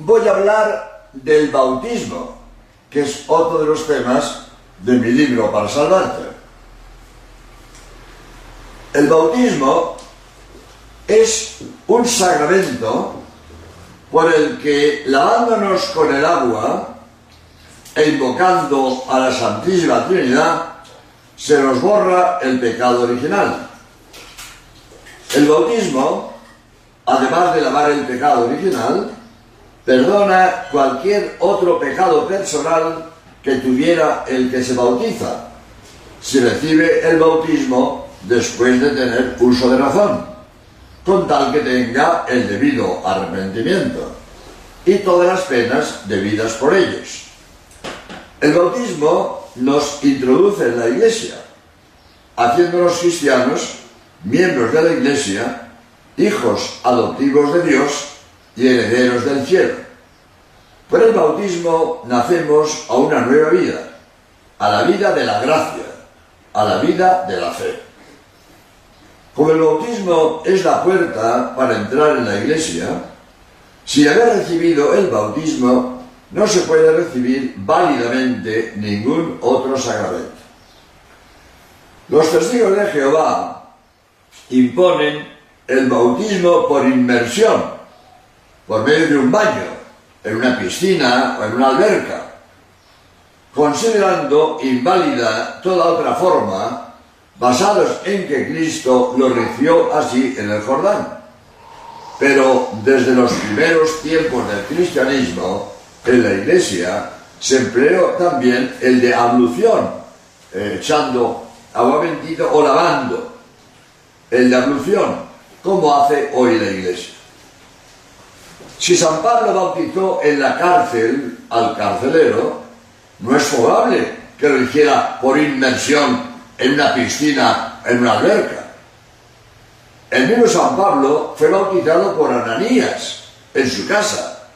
voy a hablar del bautismo, que es otro de los temas de mi libro para salvarte. El bautismo es un sacramento por el que lavándonos con el agua e invocando a la Santísima Trinidad, se nos borra el pecado original. El bautismo, además de lavar el pecado original, perdona cualquier otro pecado personal que tuviera el que se bautiza, si recibe el bautismo después de tener uso de razón, con tal que tenga el debido arrepentimiento y todas las penas debidas por ellos. El bautismo nos introduce en la iglesia, haciéndonos cristianos, miembros de la iglesia, hijos adoptivos de Dios y herederos del cielo. Por el bautismo nacemos a una nueva vida, a la vida de la gracia, a la vida de la fe. Como el bautismo es la puerta para entrar en la iglesia, sin haber recibido el bautismo no se puede recibir válidamente ningún otro sacramento. Los testigos de Jehová imponen el bautismo por inmersión, por medio de un baño, en una piscina o en una alberca, considerando inválida toda otra forma, basados en que Cristo lo recibió así en el Jordán. Pero desde los primeros tiempos del cristianismo, en la iglesia se empleó también el de ablución, eh, echando agua bendita o lavando. El de ablución, como hace hoy la iglesia. Si San Pablo bautizó en la cárcel al carcelero, no es probable que lo hiciera por inmersión en una piscina, en una alberca. El mismo San Pablo fue bautizado por Ananías en su casa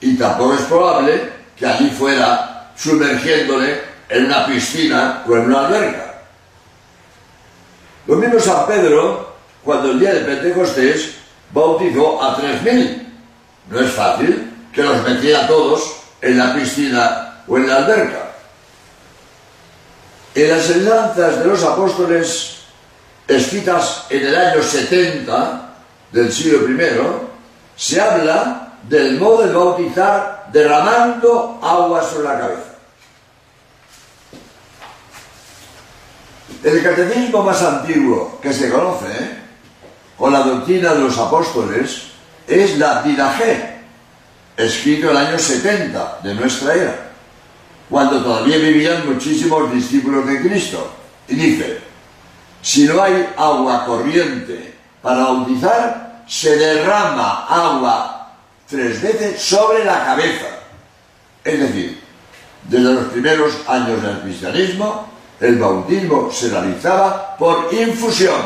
y tampoco es probable que allí fuera sumergiéndole en una piscina o en una alberca. Lo mismo San Pedro, cuando el día de Pentecostés bautizó a tres mil. No es fácil que los metiera todos en la piscina o en la alberca. En las enseñanzas de los apóstoles escritas en el año 70 del siglo I, se habla del modo de bautizar derramando agua sobre la cabeza. El catecismo más antiguo que se conoce, con la doctrina de los apóstoles, es la Didaje, escrito en el año 70 de nuestra era, cuando todavía vivían muchísimos discípulos de Cristo. Y dice, si no hay agua corriente para bautizar, se derrama agua tres veces sobre la cabeza. Es decir, desde los primeros años del cristianismo, el bautismo se realizaba por infusión,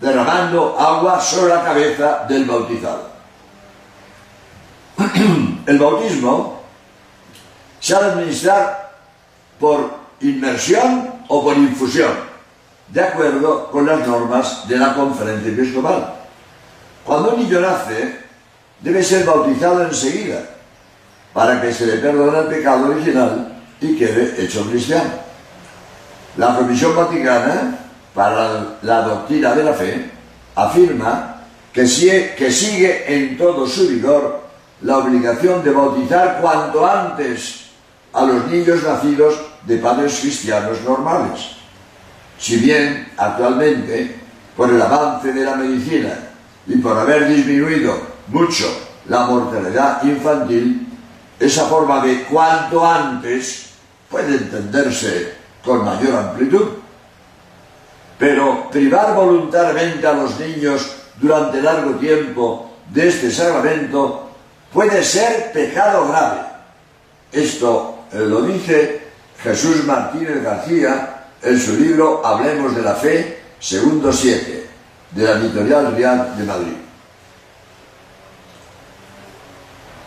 derramando agua sobre la cabeza del bautizado. El bautismo se ha de administrar por inmersión o por infusión, de acuerdo con las normas de la conferencia episcopal. Cuando un niño nace, debe ser bautizado enseguida, para que se le perdone el pecado original y quede hecho cristiano. La Comisión Vaticana para la doctrina de la fe afirma que, que sigue en todo su vigor la obligación de bautizar cuanto antes a los niños nacidos de padres cristianos normales. Si bien actualmente, por el avance de la medicina y por haber disminuido mucho la mortalidad infantil, esa forma de cuanto antes puede entenderse con mayor amplitud. Pero privar voluntariamente a los niños durante largo tiempo de este sacramento puede ser pecado grave. Esto eh, lo dice Jesús Martínez García en su libro Hablemos de la Fe, segundo 7, de la editorial Real de Madrid.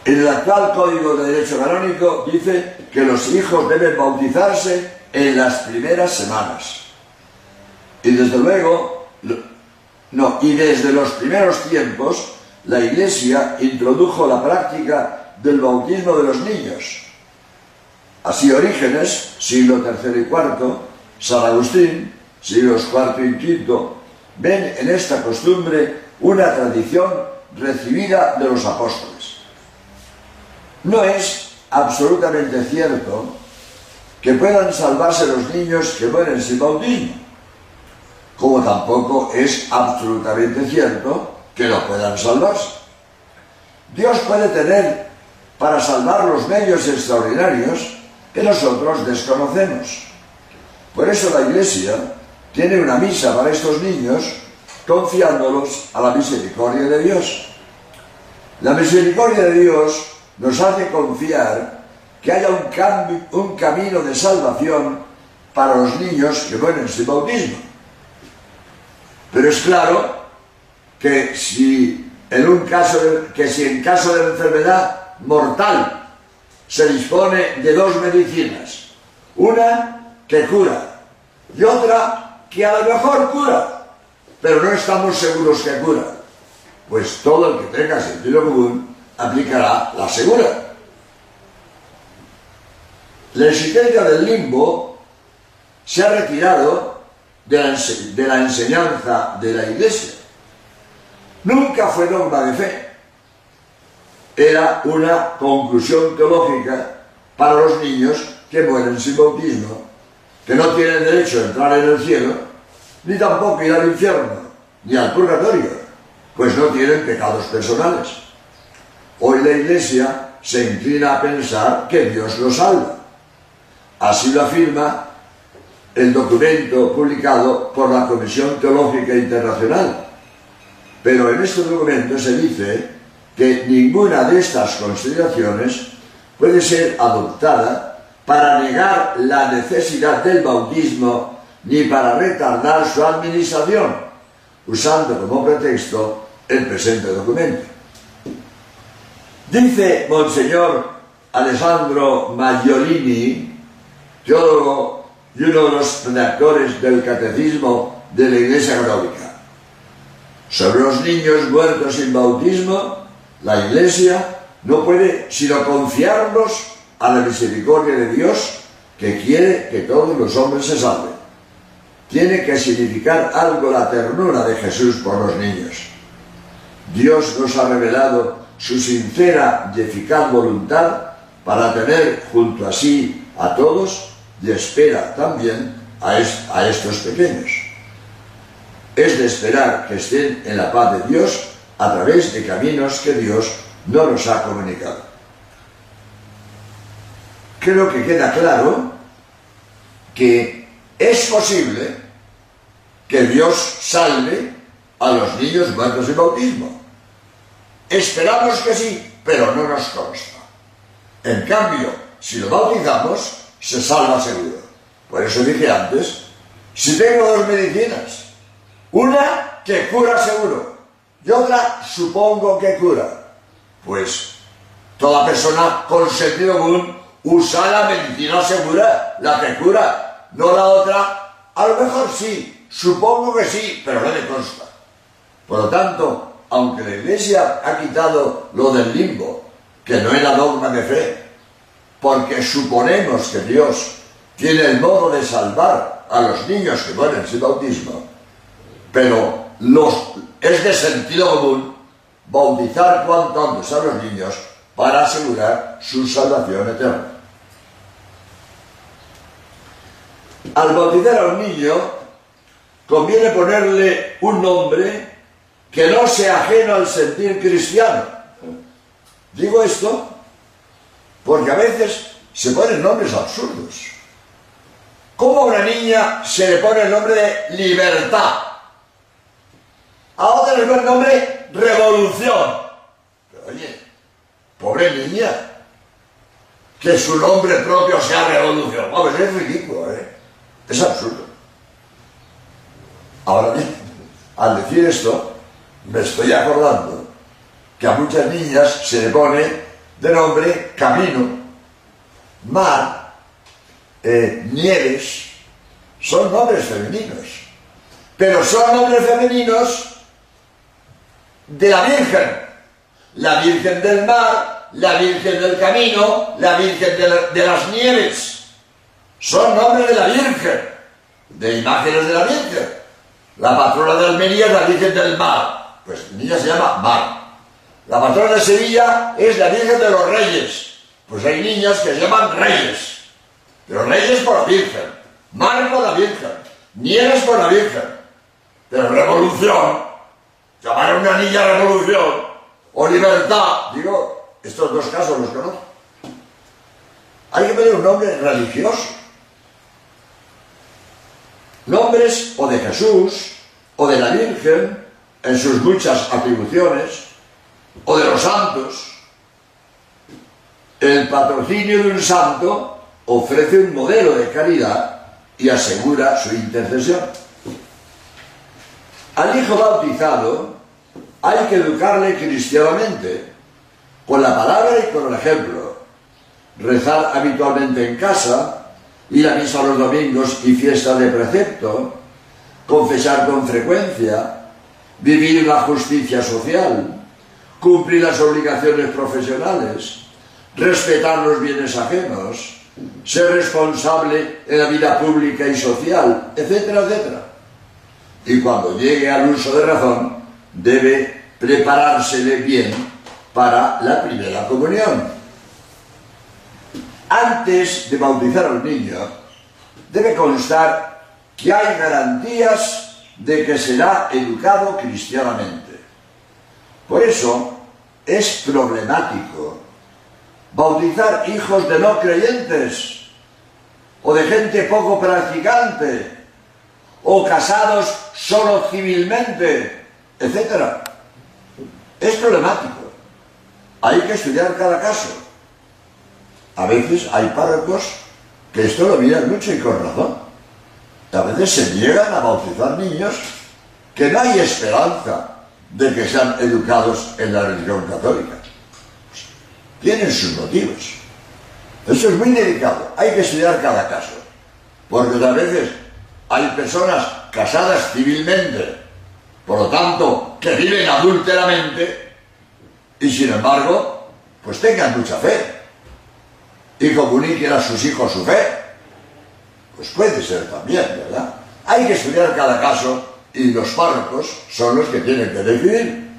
En el actual Código de Derecho Canónico dice que los hijos deben bautizarse en las primeras semanas. Y desde luego, no, y desde los primeros tiempos, la Iglesia introdujo la práctica del bautismo de los niños. Así Orígenes, siglo III y IV, San Agustín, siglos IV y V, ven en esta costumbre una tradición recibida de los apóstoles. No es absolutamente cierto que puedan salvarse los niños que mueren sin bautismo, como tampoco es absolutamente cierto que no puedan salvarse. Dios puede tener para salvar los medios extraordinarios que nosotros desconocemos. Por eso la Iglesia tiene una misa para estos niños confiándolos a la misericordia de Dios. La misericordia de Dios nos hace confiar que haya un, un camino de salvación para los niños que mueren sin bautismo. Pero es claro que si en un caso que si en caso de enfermedad mortal se dispone de dos medicinas, una que cura y otra que a lo mejor cura, pero no estamos seguros que cura, pues todo el que tenga sentido común aplicará la segura. La existencia del limbo se ha retirado de de la enseñanza de la Iglesia. Nunca fue dogma de fe. Era una conclusión teológica para los niños que mueren sin bautismo, que no tienen derecho a entrar en el cielo, ni tampoco ir al infierno, ni al purgatorio, pues no tienen pecados personales. Hoy la Iglesia se inclina a pensar que Dios los salva. Así lo afirma el documento publicado por la Comisión Teológica Internacional. Pero en este documento se dice que ninguna de estas consideraciones puede ser adoptada para negar la necesidad del bautismo ni para retardar su administración, usando como pretexto el presente documento. Dice Monseñor Alessandro Maggiolini, teólogo y uno de los redactores del Catecismo de la Iglesia Católica. Sobre los niños muertos sin bautismo, la Iglesia no puede sino confiarlos a la misericordia de Dios que quiere que todos los hombres se salven. Tiene que significar algo la ternura de Jesús por los niños. Dios nos ha revelado su sincera y eficaz voluntad para tener junto a sí a todos y espera también a, a estos pequeños. Es de esperar que estén en la paz de Dios a través de caminos que Dios no nos ha comunicado. Creo que queda claro que es posible que Dios salve a los niños muertos de bautismo. Esperamos que sí, pero no nos consta. En cambio, si lo bautizamos, se salva seguro. Por eso dije antes, si tengo dos medicinas, una que cura seguro y otra supongo que cura, pues toda persona con sentido común usa la medicina segura, la que cura, no la otra, a lo mejor sí, supongo que sí, pero no me consta. Por lo tanto, aunque la Iglesia ha quitado lo del limbo, que no era dogma de fe, porque suponemos que Dios tiene el modo de salvar a los niños que mueren sin bautismo, pero es de sentido común bautizar cuanto antes a los niños para asegurar su salvación eterna. Al bautizar a un niño, conviene ponerle un nombre que no sea ajeno al sentir cristiano. Digo esto porque a veces se ponen nombres absurdos. ¿Cómo a una niña se le pone el nombre de libertad? A otra le pone el nombre revolución. Pero oye, pobre niña, que su nombre propio sea revolución. Hombre, es ridículo, ¿eh? Es absurdo. Ahora bien, al decir esto, me estoy acordando que a muchas niñas se le pone de nombre camino, mar, eh, nieves, son nombres femeninos. Pero son nombres femeninos de la Virgen. La Virgen del mar, la Virgen del Camino, la Virgen de, las Nieves. Son nombres de la Virgen, de imágenes de la Virgen. La patrona de Almería es la Virgen del Mar, pues niña se llama Mar. La patrona de Sevilla es la Virgen de los Reyes, pues hay niñas que se llaman Reyes. Pero Reyes por la Virgen, Mar por la Virgen, Nieves por la Virgen. Pero Revolución, llamar a una niña Revolución, o Libertad, digo, estos dos casos los conozco. Hay que poner un nombre religioso. Nombres o de Jesús o de la Virgen en sus muchas atribuciones o de los santos. El patrocinio de un santo ofrece un modelo de caridad y asegura su intercesión. Al hijo bautizado hay que educarle cristianamente con la palabra y con el ejemplo, rezar habitualmente en casa, ir a misa los domingos y fiestas de precepto, confesar con frecuencia, vivir la justicia social, cumplir las obligaciones profesionales, respetar los bienes ajenos, ser responsable en la vida pública y social, etcétera, etcétera. Y cuando llegue al uso de razón, debe preparársele bien para la primera comunión. Antes de bautizar a un niño, debe constar que hay garantías de que será educado cristianamente. Por eso es problemático bautizar hijos de no creyentes o de gente poco practicante o casados solo civilmente, etc. Es problemático. Hay que estudiar cada caso. A veces hay párrocos que esto lo miran mucho y con razón. A veces se niegan a bautizar niños que no hay esperanza de que sean educados en la religión católica. Tienen sus motivos. Eso es muy delicado. Hay que estudiar cada caso. Porque a veces hay personas casadas civilmente, por lo tanto, que viven adúlteramente y sin embargo, pues tengan mucha fe y comuniquen a sus hijos su fe. Pues puede ser también, ¿verdad? Hay que estudiar cada caso y los párrocos son los que tienen que decidir.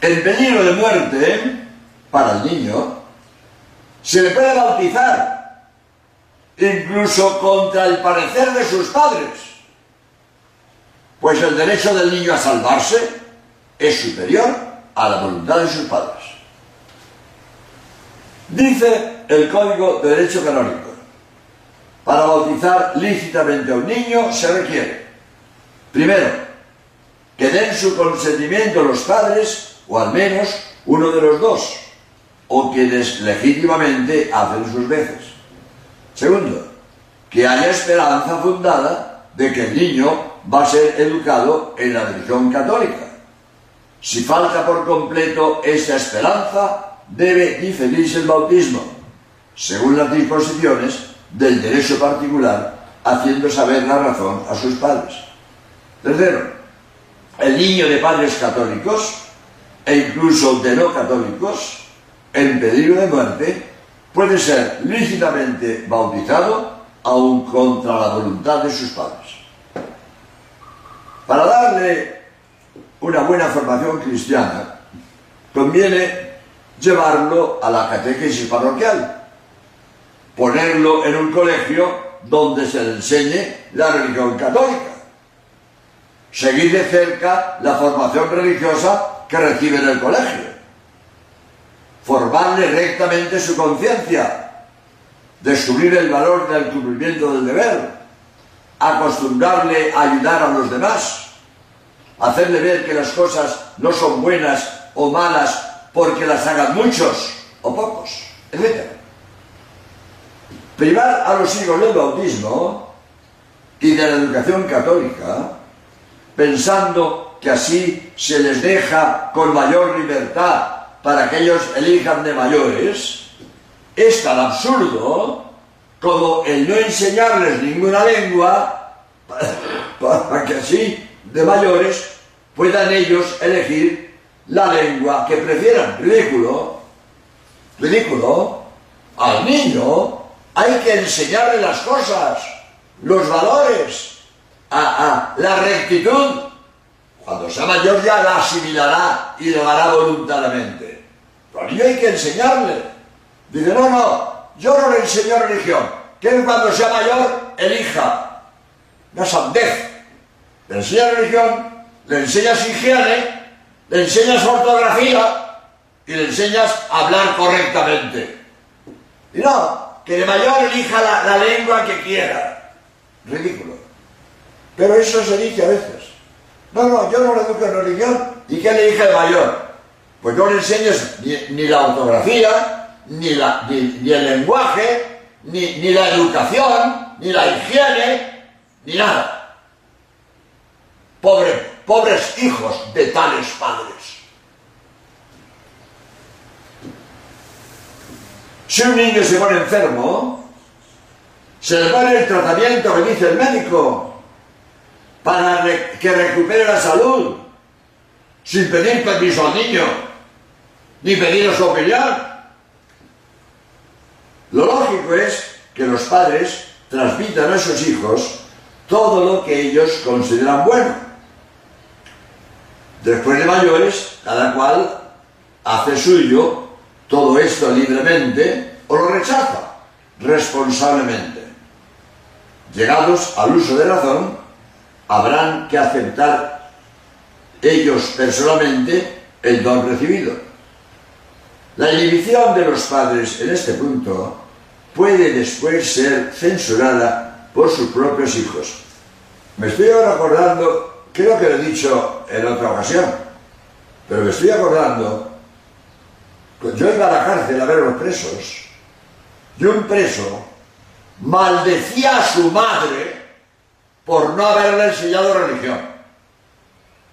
En peligro de muerte para el niño se le puede bautizar incluso contra el parecer de sus padres. Pues el derecho del niño a salvarse es superior a la voluntad de sus padres. Dice el Código de Derecho Canónico, para bautizar lícitamente a un niño se requiere, primero, que den su consentimiento los padres, o al menos uno de los dos, o quienes legítimamente hacen sus veces. Segundo, que haya esperanza fundada de que el niño va a ser educado en la religión católica. Si falta por completo esa esperanza, debe diferirse el bautismo, según las disposiciones del derecho particular, haciendo saber la razón a sus padres. Tercero, el niño de padres católicos e incluso de no católicos, en peligro de muerte, puede ser lícitamente bautizado aun contra la voluntad de sus padres. Para darle una buena formación cristiana, conviene llevarlo a la catequesis parroquial, ponerlo en un colegio donde se le enseñe la religión católica, seguir de cerca la formación religiosa que recibe en el colegio, formarle rectamente su conciencia, descubrir el valor del cumplimiento del deber, acostumbrarle a ayudar a los demás, hacerle ver que las cosas no son buenas o malas porque las hagan muchos o pocos, etc. Privar a los hijos del bautismo y de la educación católica, pensando que así se les deja con mayor libertad para que ellos elijan de mayores, es tan absurdo como el no enseñarles ninguna lengua para, que así de mayores puedan ellos elegir la lengua que prefieran. Ridículo, ridículo. Al niño hay que enseñarle las cosas, los valores, a, la rectitud. Cuando sea mayor ya la asimilará y lo hará voluntariamente. Pero al hay que enseñarle. Dice, no, no, yo no le enseño religión. Que cuando sea mayor elija. Una sandez. Le enseña religión, le enseñas higiene, le enseñas ortografía y le enseñas a hablar correctamente. Y no, que de mayor elija la, lengua que quiera. Ridículo. Pero eso se dice a veces. No, no, yo no le educo en religión. ¿Y qué le dije de mayor? Pues no le enseñes ni, la ortografía, ni, el lenguaje, ni, la educación, ni la higiene, ni nada. Pobre, pobres hijos de tales padres. Si un niño se pone enfermo, se le pone el tratamiento que dice el médico para que recupere la salud, sin pedir permiso al niño, ni pedir su opinión. Lo lógico es que los padres transmitan a sus hijos todo lo que ellos consideran bueno. Después de mayores, cada cual hace suyo todo esto libremente o lo rechaza responsablemente. Llegados al uso de razón, habrán que aceptar ellos personalmente el don recibido. La inhibición de los padres en este punto puede después ser censurada por sus propios hijos. Me estoy ahora acordando Creo que lo he dicho en otra ocasión, pero me estoy acordando, yo iba a la cárcel a ver a los presos, y un preso maldecía a su madre por no haberle enseñado religión.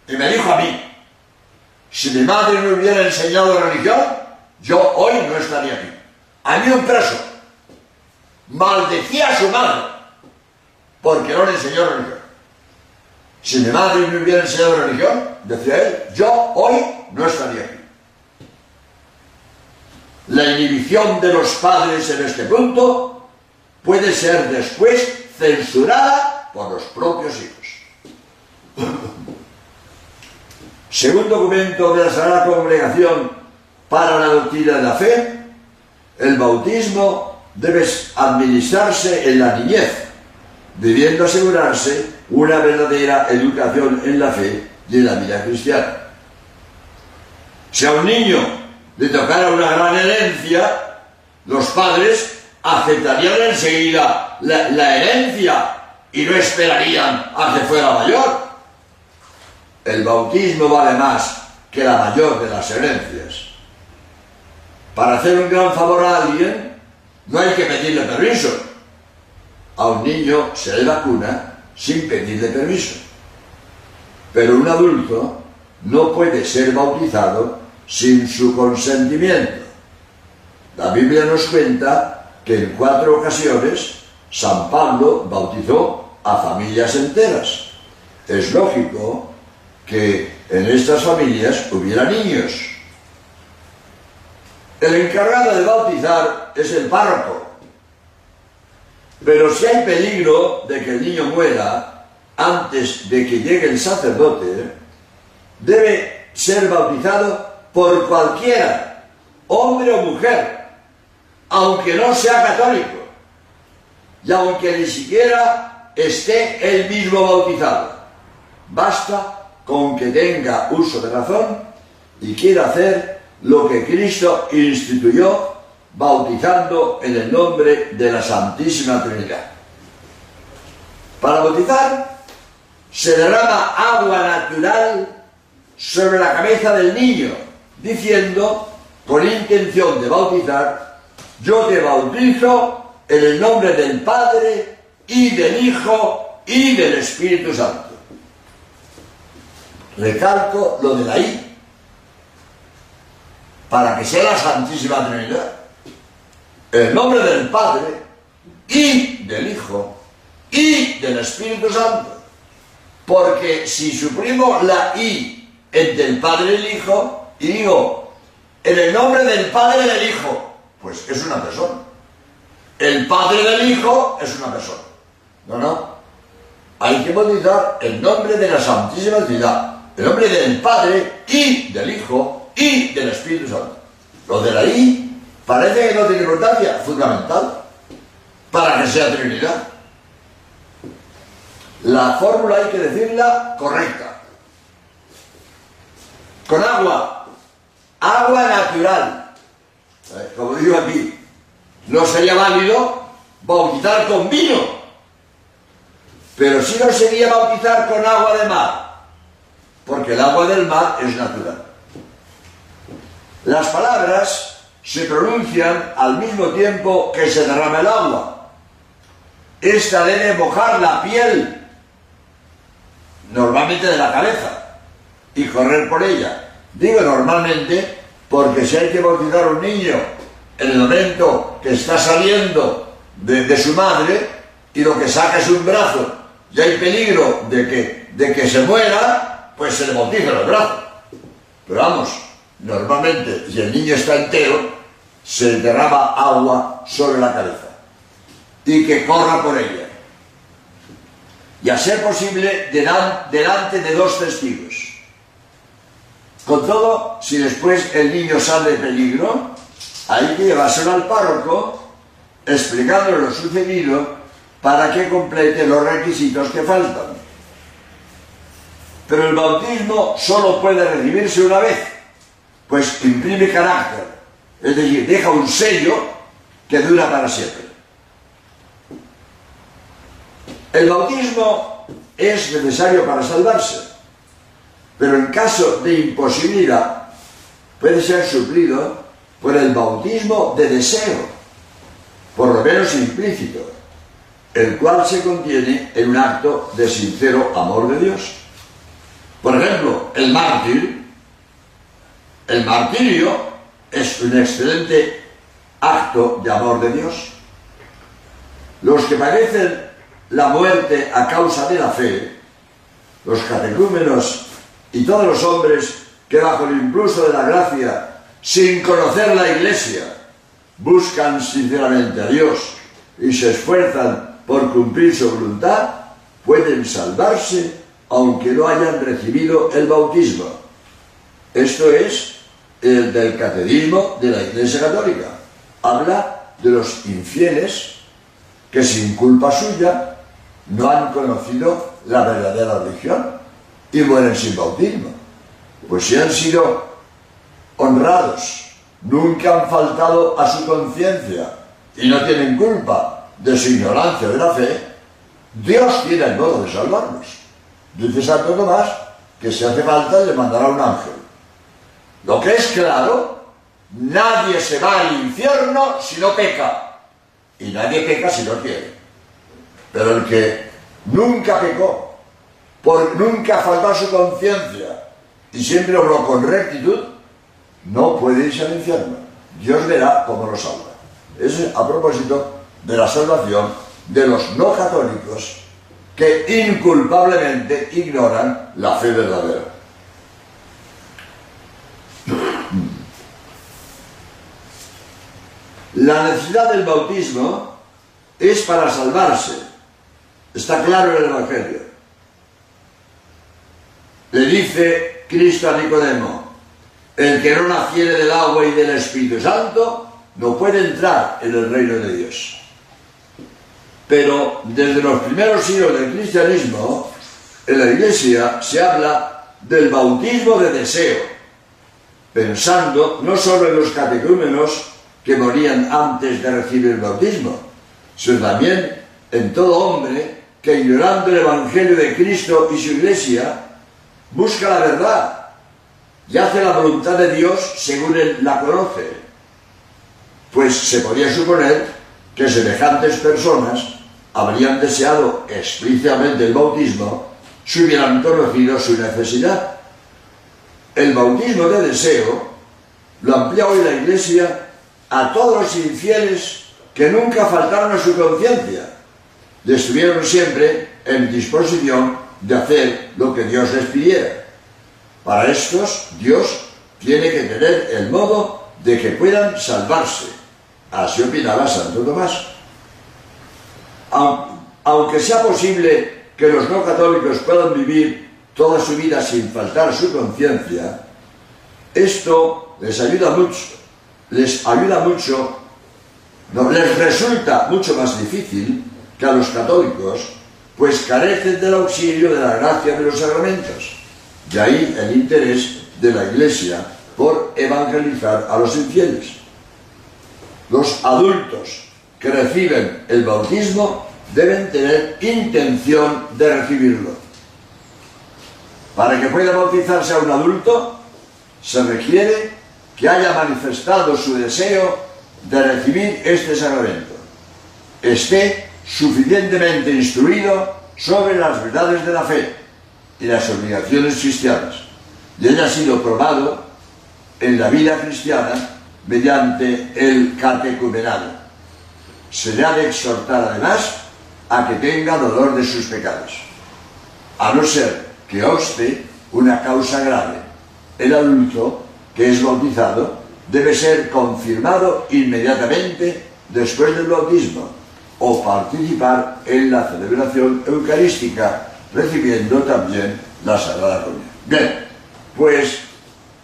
Y me dijo a mí, si mi madre me hubiera enseñado religión, yo hoy no estaría aquí. A mí un preso maldecía a su madre porque no le enseñó religión. Si mi madre me hubiera enseñado religión, decía él, yo hoy no estaría aquí. La inhibición de los padres en este punto puede ser después censurada por los propios hijos. Según documento de la Sagrada Congregación para la doctrina de la fe, el bautismo debe administrarse en la niñez, debiendo asegurarse una verdadera educación en la fe y en la vida cristiana. Si a un niño le tocara una gran herencia, los padres aceptarían enseguida la, la herencia y no esperarían a que fuera mayor. El bautismo vale más que la mayor de las herencias. Para hacer un gran favor a alguien, no hay que pedirle permiso. A un niño se le vacuna sin pedirle permiso. Pero un adulto no puede ser bautizado sin su consentimiento. La Biblia nos cuenta que en cuatro ocasiones San Pablo bautizó a familias enteras. Es lógico que en estas familias hubiera niños. El encargado de bautizar es el párroco, pero si hay peligro de que el niño muera antes de que llegue el sacerdote, debe ser bautizado por cualquiera, hombre o mujer, aunque no sea católico, y aunque ni siquiera esté él mismo bautizado. Basta con que tenga uso de razón y quiera hacer lo que Cristo instituyó bautizando en el nombre de la Santísima Trinidad. Para bautizar se derrama agua natural sobre la cabeza del niño, diciendo, con intención de bautizar, yo te bautizo en el nombre del Padre y del Hijo y del Espíritu Santo. Recalco lo de la I, para que sea la Santísima Trinidad el nombre del Padre y del Hijo y del Espíritu Santo. Porque si suprimo la I entre el Padre y el Hijo, y digo, en el nombre del Padre y del Hijo, pues es una persona. El Padre del Hijo es una persona. No, no. Hay que bautizar el nombre de la Santísima Trinidad, el nombre del Padre y del Hijo y del Espíritu Santo. Lo de la I parece que no tiene importancia, fundamental, para que sea Trinidad. La fórmula hay que decirla correcta. Con agua. Agua natural. Eh, como digo aquí, no sería válido bautizar con vino. Pero sí no sería bautizar con agua de mar. Porque el agua del mar es natural. Las palabras se pronuncian al mismo tiempo que se derrama el agua. Esta debe mojar la piel normalmente de la cabeza, y correr por ella. Digo normalmente porque si hay que bautizar a un niño en el momento que está saliendo de, su madre y lo que saca es un brazo y hay peligro de que, de que se muera, pues se le bautiza el brazo. Pero vamos, normalmente si el niño está entero, se derrama agua sobre la cabeza y que corra por ella y a ser posible delante de dos testigos. Con todo, si después el niño sale de peligro, hay que llevárselo al párroco explicándole lo sucedido para que complete los requisitos que faltan. Pero el bautismo solo puede recibirse una vez, pues imprime carácter, es decir, deja un sello que dura para siempre. El bautismo es necesario para salvarse, pero en caso de imposibilidad puede ser suplido por el bautismo de deseo, por lo menos implícito, el cual se contiene en un acto de sincero amor de Dios. Por ejemplo, el mártir, el martirio es un excelente acto de amor de Dios. Los que parecen la muerte a causa de la fe, los catecúmenos y todos los hombres que bajo el impulso de la gracia, sin conocer la Iglesia, buscan sinceramente a Dios y se esfuerzan por cumplir su voluntad, pueden salvarse aunque no hayan recibido el bautismo. Esto es el del catecismo de la Iglesia Católica. Habla de los infieles que sin culpa suya no han conocido la verdadera religión y mueren sin bautismo. Pues si han sido honrados, nunca han faltado a su conciencia y no tienen culpa de su ignorancia de la fe, Dios tiene el modo de salvarlos. Dice Santo Tomás que si hace falta le mandará un ángel. Lo que es claro, nadie se va al infierno si no peca. Y nadie peca si no quiere. Pero el que nunca pecó, por nunca faltar su conciencia y siempre obró con rectitud, no puede irse al infierno. Dios verá cómo lo salva. Es a propósito de la salvación de los no católicos que inculpablemente ignoran la fe verdadera. La necesidad del bautismo es para salvarse Está claro en el Evangelio. Le dice Cristo a Nicodemo, el que no naciere del agua y del Espíritu Santo no puede entrar en el reino de Dios. Pero desde los primeros siglos del cristianismo, en la iglesia se habla del bautismo de deseo, pensando no solo en los catecúmenos que morían antes de recibir el bautismo, sino también en todo hombre que ignorando el Evangelio de Cristo y su iglesia, busca la verdad y hace la voluntad de Dios según él la conoce. Pues se podría suponer que semejantes personas habrían deseado explícitamente el bautismo si hubieran conocido su necesidad. El bautismo de deseo lo amplía hoy la Iglesia a todos los infieles que nunca faltaron a su conciencia y estuvieron siempre en disposición de hacer lo que Dios les pidiera. Para estos, Dios tiene que tener el modo de que puedan salvarse. Así opinaba Santo Tomás. Aunque sea posible que los no católicos puedan vivir toda su vida sin faltar su conciencia, esto les ayuda mucho, les ayuda mucho, no, les resulta mucho más difícil que a los católicos, pues carecen del auxilio de la gracia de los sacramentos. De ahí el interés de la Iglesia por evangelizar a los infieles. Los adultos que reciben el bautismo deben tener intención de recibirlo. Para que pueda bautizarse a un adulto, se requiere que haya manifestado su deseo de recibir este sacramento, esté suficientemente instruido sobre las verdades de la fe y las obligaciones cristianas, y haya sido probado en la vida cristiana mediante el catecumenado. Se le ha de exhortar además a que tenga dolor de sus pecados, a no ser que obste una causa grave. El adulto que es bautizado debe ser confirmado inmediatamente después del bautismo o participar en la celebración eucarística, recibiendo también la Sagrada Comunión. Bien, pues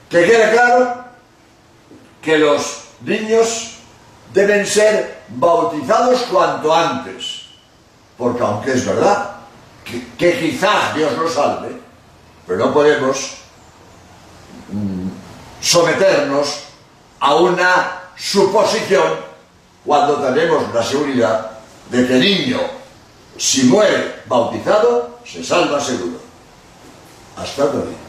que quede claro que los niños deben ser bautizados cuanto antes, porque aunque es verdad que, quizás Dios lo salve, pero no podemos mm, someternos a una suposición cuando tenemos la seguridad de que el niño, si muere bautizado, se salva seguro. Hasta luego.